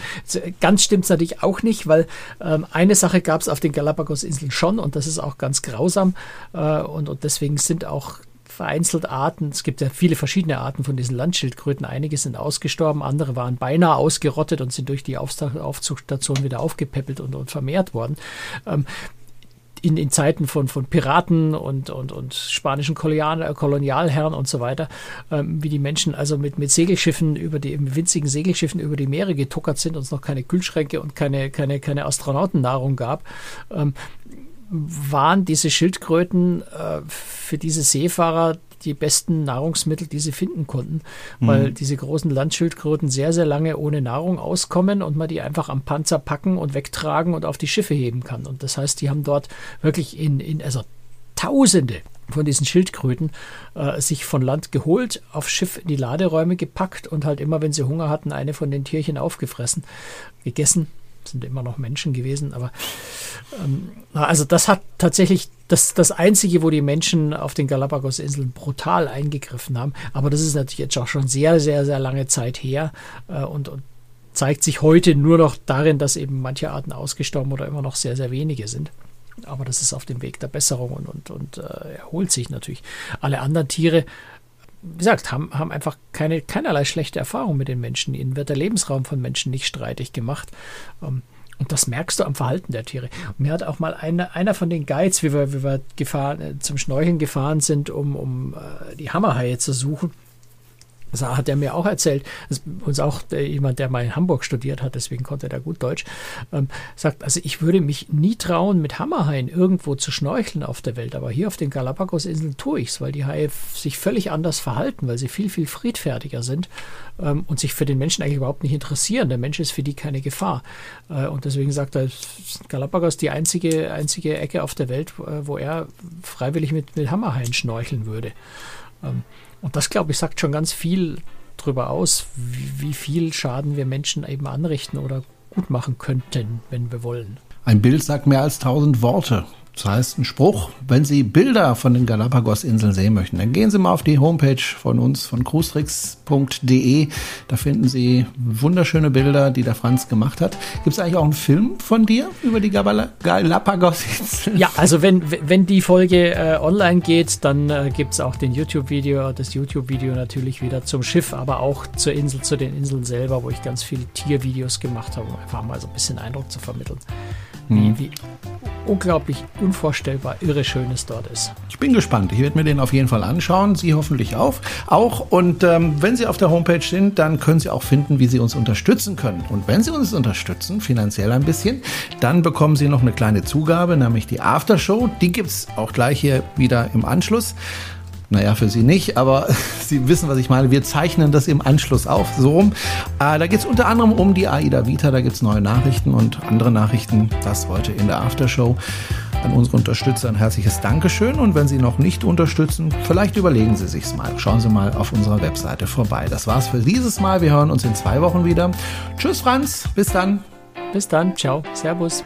B: ganz stimmt es natürlich auch nicht, weil ähm, eine Sache gab es auf den Galapagos-Inseln schon und das ist auch ganz grausam äh, und, und deswegen sind auch vereinzelt Arten, es gibt ja viele verschiedene Arten von diesen Landschildkröten, einige sind ausgestorben, andere waren beinahe ausgerottet und sind durch die Aufzuchtstation wieder aufgepäppelt und, und vermehrt worden. Ähm, in, in Zeiten von, von Piraten und, und, und spanischen Kolonial, Kolonialherren und so weiter, ähm, wie die Menschen also mit, mit Segelschiffen über die, mit winzigen Segelschiffen über die Meere getuckert sind und es noch keine Kühlschränke und keine, keine, keine Astronautennahrung gab. Ähm, waren diese Schildkröten äh, für diese Seefahrer die besten Nahrungsmittel, die sie finden konnten, weil mhm. diese großen Landschildkröten sehr, sehr lange ohne Nahrung auskommen und man die einfach am Panzer packen und wegtragen und auf die Schiffe heben kann. Und das heißt, die haben dort wirklich in, in also Tausende von diesen Schildkröten äh, sich von Land geholt, auf Schiff in die Laderäume gepackt und halt immer, wenn sie Hunger hatten, eine von den Tierchen aufgefressen, gegessen sind immer noch Menschen gewesen, aber ähm, also das hat tatsächlich das, das Einzige, wo die Menschen auf den Galapagos-Inseln brutal eingegriffen haben. Aber das ist natürlich jetzt auch schon sehr, sehr, sehr lange Zeit her äh, und, und zeigt sich heute nur noch darin, dass eben manche Arten ausgestorben oder immer noch sehr, sehr wenige sind. Aber das ist auf dem Weg der Besserung und, und, und äh, erholt sich natürlich. Alle anderen Tiere wie gesagt, haben, haben einfach keine, keinerlei schlechte Erfahrung mit den Menschen. Ihnen wird der Lebensraum von Menschen nicht streitig gemacht. Ähm, und das merkst du am Verhalten der Tiere. Und mir hat auch mal eine, einer von den Guides, wie wir, wie wir gefahren, äh, zum Schnorcheln gefahren sind, um, um äh, die Hammerhaie zu suchen, das hat er mir auch erzählt, uns auch jemand, der mal in Hamburg studiert hat, deswegen konnte er gut Deutsch, ähm, sagt, also ich würde mich nie trauen, mit Hammerhaien irgendwo zu schnorcheln auf der Welt, aber hier auf den Galapagos-Inseln tue ich es, weil die Haie sich völlig anders verhalten, weil sie viel, viel friedfertiger sind ähm, und sich für den Menschen eigentlich überhaupt nicht interessieren. Der Mensch ist für die keine Gefahr. Äh, und deswegen sagt er, Galapagos die einzige, einzige Ecke auf der Welt, äh, wo er freiwillig mit, mit Hammerhaien schnorcheln würde. Ähm, und das, glaube ich, sagt schon ganz viel darüber aus, wie, wie viel Schaden wir Menschen eben anrichten oder gut machen könnten, wenn wir wollen.
A: Ein Bild sagt mehr als tausend Worte. Das heißt, ein Spruch, wenn Sie Bilder von den Galapagos-Inseln sehen möchten, dann gehen Sie mal auf die Homepage von uns, von cruistricks.de. Da finden Sie wunderschöne Bilder, die der Franz gemacht hat. Gibt es eigentlich auch einen Film von dir über die Galapagos-Inseln?
B: Ja, also wenn, wenn die Folge äh, online geht, dann äh, gibt es auch den YouTube-Video, das YouTube-Video natürlich wieder zum Schiff, aber auch zur Insel, zu den Inseln selber, wo ich ganz viele Tiervideos gemacht habe, um einfach mal so ein bisschen Eindruck zu vermitteln wie, mhm. wie unglaublich unvorstellbar irre schön es dort ist.
A: Ich bin gespannt. Ich werde mir den auf jeden Fall anschauen. Sie hoffentlich auch. auch. Und ähm, wenn Sie auf der Homepage sind, dann können Sie auch finden, wie Sie uns unterstützen können. Und wenn Sie uns unterstützen, finanziell ein bisschen, dann bekommen Sie noch eine kleine Zugabe, nämlich die Aftershow. Die gibt es auch gleich hier wieder im Anschluss. Naja, für Sie nicht, aber Sie wissen, was ich meine. Wir zeichnen das im Anschluss auf, so rum. Äh, da geht es unter anderem um die AIDA Vita, da gibt es neue Nachrichten und andere Nachrichten. Das heute in der Aftershow. An unsere Unterstützer ein herzliches Dankeschön und wenn Sie noch nicht unterstützen, vielleicht überlegen Sie sich's mal. Schauen Sie mal auf unserer Webseite vorbei. Das war's für dieses Mal. Wir hören uns in zwei Wochen wieder. Tschüss, Franz. Bis dann.
B: Bis dann. Ciao. Servus.